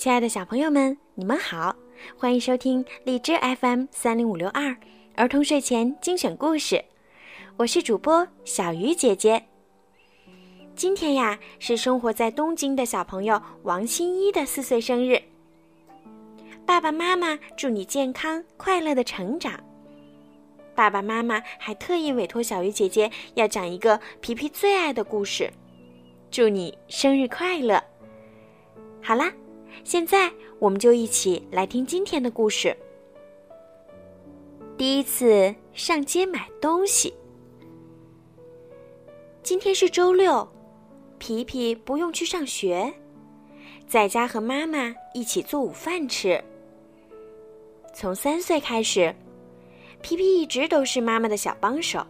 亲爱的小朋友们，你们好，欢迎收听荔枝 FM 三零五六二儿童睡前精选故事，我是主播小鱼姐姐。今天呀，是生活在东京的小朋友王新一的四岁生日。爸爸妈妈祝你健康快乐的成长。爸爸妈妈还特意委托小鱼姐姐要讲一个皮皮最爱的故事，祝你生日快乐。好啦。现在，我们就一起来听今天的故事。第一次上街买东西。今天是周六，皮皮不用去上学，在家和妈妈一起做午饭吃。从三岁开始，皮皮一直都是妈妈的小帮手，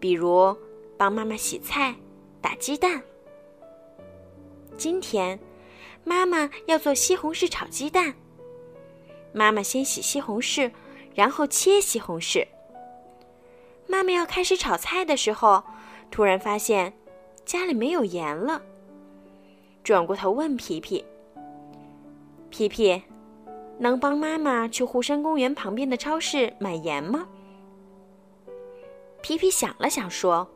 比如帮妈妈洗菜、打鸡蛋。今天。妈妈要做西红柿炒鸡蛋。妈妈先洗西红柿，然后切西红柿。妈妈要开始炒菜的时候，突然发现家里没有盐了。转过头问皮皮：“皮皮，能帮妈妈去湖山公园旁边的超市买盐吗？”皮皮想了想说：“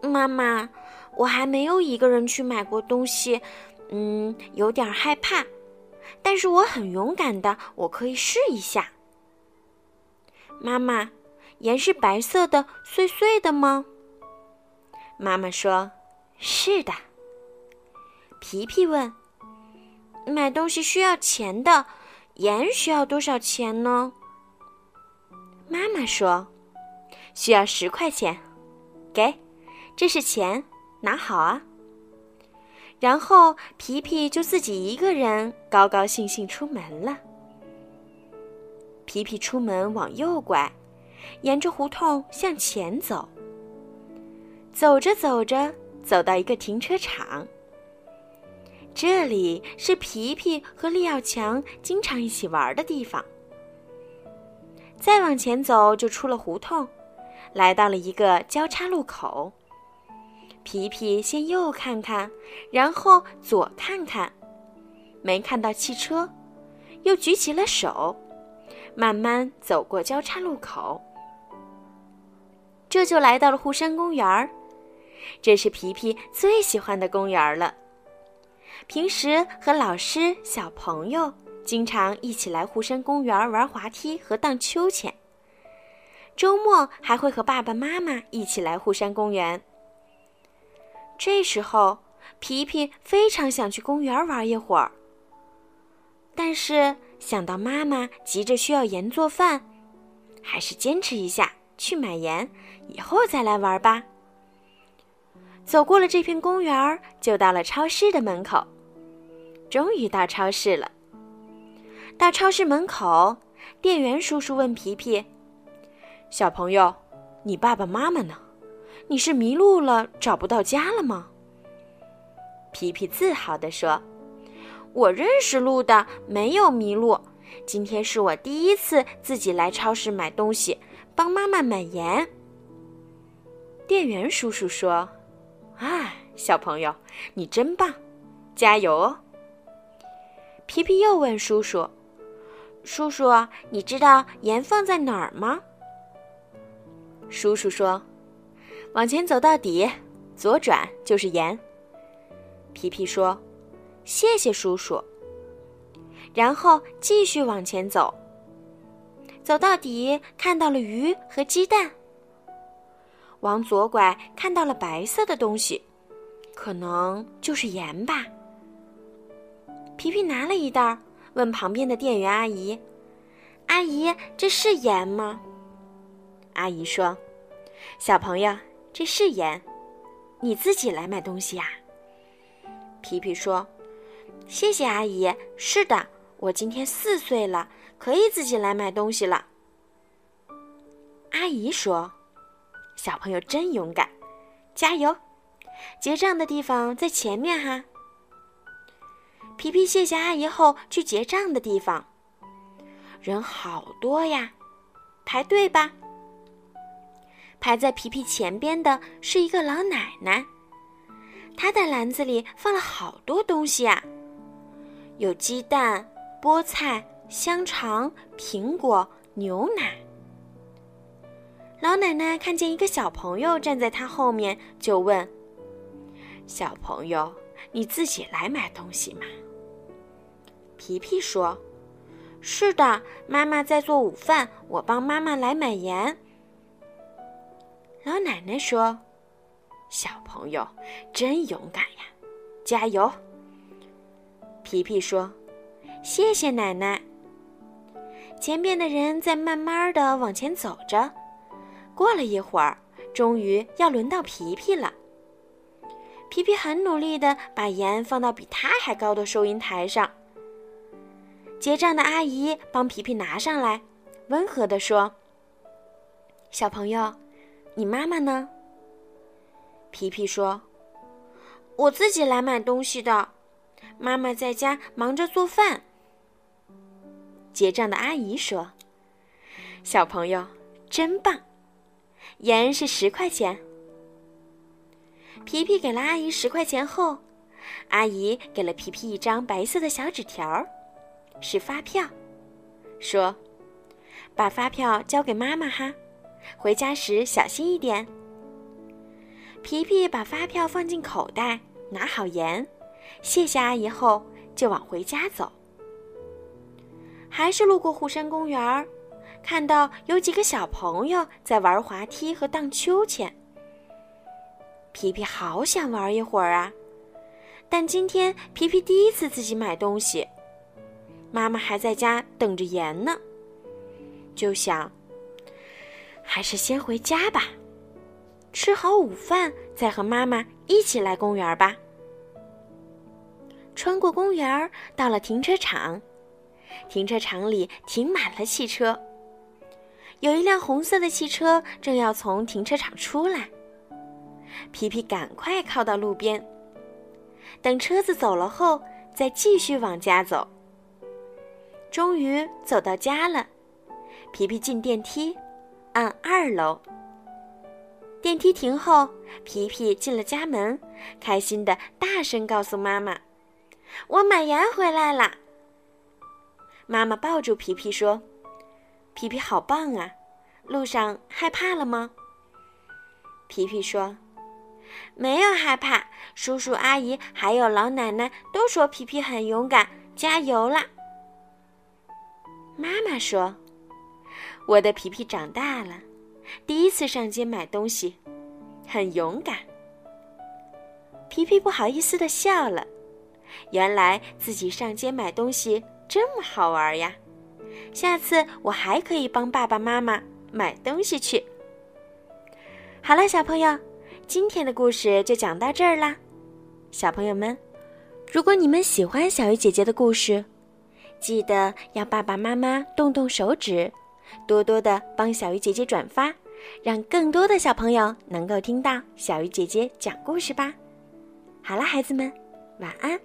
妈妈，我还没有一个人去买过东西。”嗯，有点害怕，但是我很勇敢的，我可以试一下。妈妈，盐是白色的、碎碎的吗？妈妈说：“是的。”皮皮问：“买东西需要钱的，盐需要多少钱呢？”妈妈说：“需要十块钱。”给，这是钱，拿好啊。然后皮皮就自己一个人高高兴兴出门了。皮皮出门往右拐，沿着胡同向前走。走着走着，走到一个停车场。这里是皮皮和利奥强经常一起玩的地方。再往前走，就出了胡同，来到了一个交叉路口。皮皮先右看看，然后左看看，没看到汽车，又举起了手，慢慢走过交叉路口。这就来到了护山公园儿，这是皮皮最喜欢的公园了。平时和老师、小朋友经常一起来护山公园玩滑梯和荡秋千，周末还会和爸爸妈妈一起来护山公园。这时候，皮皮非常想去公园玩一会儿。但是想到妈妈急着需要盐做饭，还是坚持一下去买盐，以后再来玩吧。走过了这片公园，就到了超市的门口。终于到超市了。到超市门口，店员叔叔问皮皮：“小朋友，你爸爸妈妈呢？”你是迷路了，找不到家了吗？皮皮自豪地说：“我认识路的，没有迷路。今天是我第一次自己来超市买东西，帮妈妈买盐。”店员叔叔说：“啊，小朋友，你真棒，加油哦！”皮皮又问叔叔：“叔叔，你知道盐放在哪儿吗？”叔叔说。往前走到底，左转就是盐。皮皮说：“谢谢叔叔。”然后继续往前走。走到底，看到了鱼和鸡蛋。往左拐，看到了白色的东西，可能就是盐吧。皮皮拿了一袋，问旁边的店员阿姨：“阿姨，这是盐吗？”阿姨说：“小朋友。”这是盐，你自己来买东西呀？皮皮说：“谢谢阿姨。”是的，我今天四岁了，可以自己来买东西了。阿姨说：“小朋友真勇敢，加油！结账的地方在前面哈。”皮皮谢谢阿姨后，去结账的地方，人好多呀，排队吧。排在皮皮前边的是一个老奶奶，她的篮子里放了好多东西啊，有鸡蛋、菠菜、香肠、苹果、牛奶。老奶奶看见一个小朋友站在她后面，就问：“小朋友，你自己来买东西吗？”皮皮说：“是的，妈妈在做午饭，我帮妈妈来买盐。”老奶奶说：“小朋友真勇敢呀，加油！”皮皮说：“谢谢奶奶。”前边的人在慢慢的往前走着。过了一会儿，终于要轮到皮皮了。皮皮很努力的把盐放到比他还高的收银台上。结账的阿姨帮皮皮拿上来，温和的说：“小朋友，你妈妈呢？”皮皮说：“我自己来买东西的，妈妈在家忙着做饭。”结账的阿姨说：“小朋友，真棒。”盐是十块钱。皮皮给了阿姨十块钱后，阿姨给了皮皮一张白色的小纸条，是发票，说：“把发票交给妈妈哈，回家时小心一点。”皮皮把发票放进口袋，拿好盐，谢谢阿姨后就往回家走。还是路过湖山公园。看到有几个小朋友在玩滑梯和荡秋千，皮皮好想玩一会儿啊！但今天皮皮第一次自己买东西，妈妈还在家等着盐呢，就想还是先回家吧，吃好午饭再和妈妈一起来公园吧。穿过公园，到了停车场，停车场里停满了汽车。有一辆红色的汽车正要从停车场出来，皮皮赶快靠到路边，等车子走了后再继续往家走。终于走到家了，皮皮进电梯，按二楼。电梯停后，皮皮进了家门，开心的大声告诉妈妈：“我买盐回来了。”妈妈抱住皮皮说。皮皮好棒啊！路上害怕了吗？皮皮说：“没有害怕，叔叔阿姨还有老奶奶都说皮皮很勇敢，加油啦！”妈妈说：“我的皮皮长大了，第一次上街买东西，很勇敢。”皮皮不好意思的笑了，原来自己上街买东西这么好玩呀！下次我还可以帮爸爸妈妈买东西去。好了，小朋友，今天的故事就讲到这儿啦。小朋友们，如果你们喜欢小鱼姐姐的故事，记得要爸爸妈妈动动手指，多多的帮小鱼姐姐转发，让更多的小朋友能够听到小鱼姐姐讲故事吧。好了，孩子们，晚安。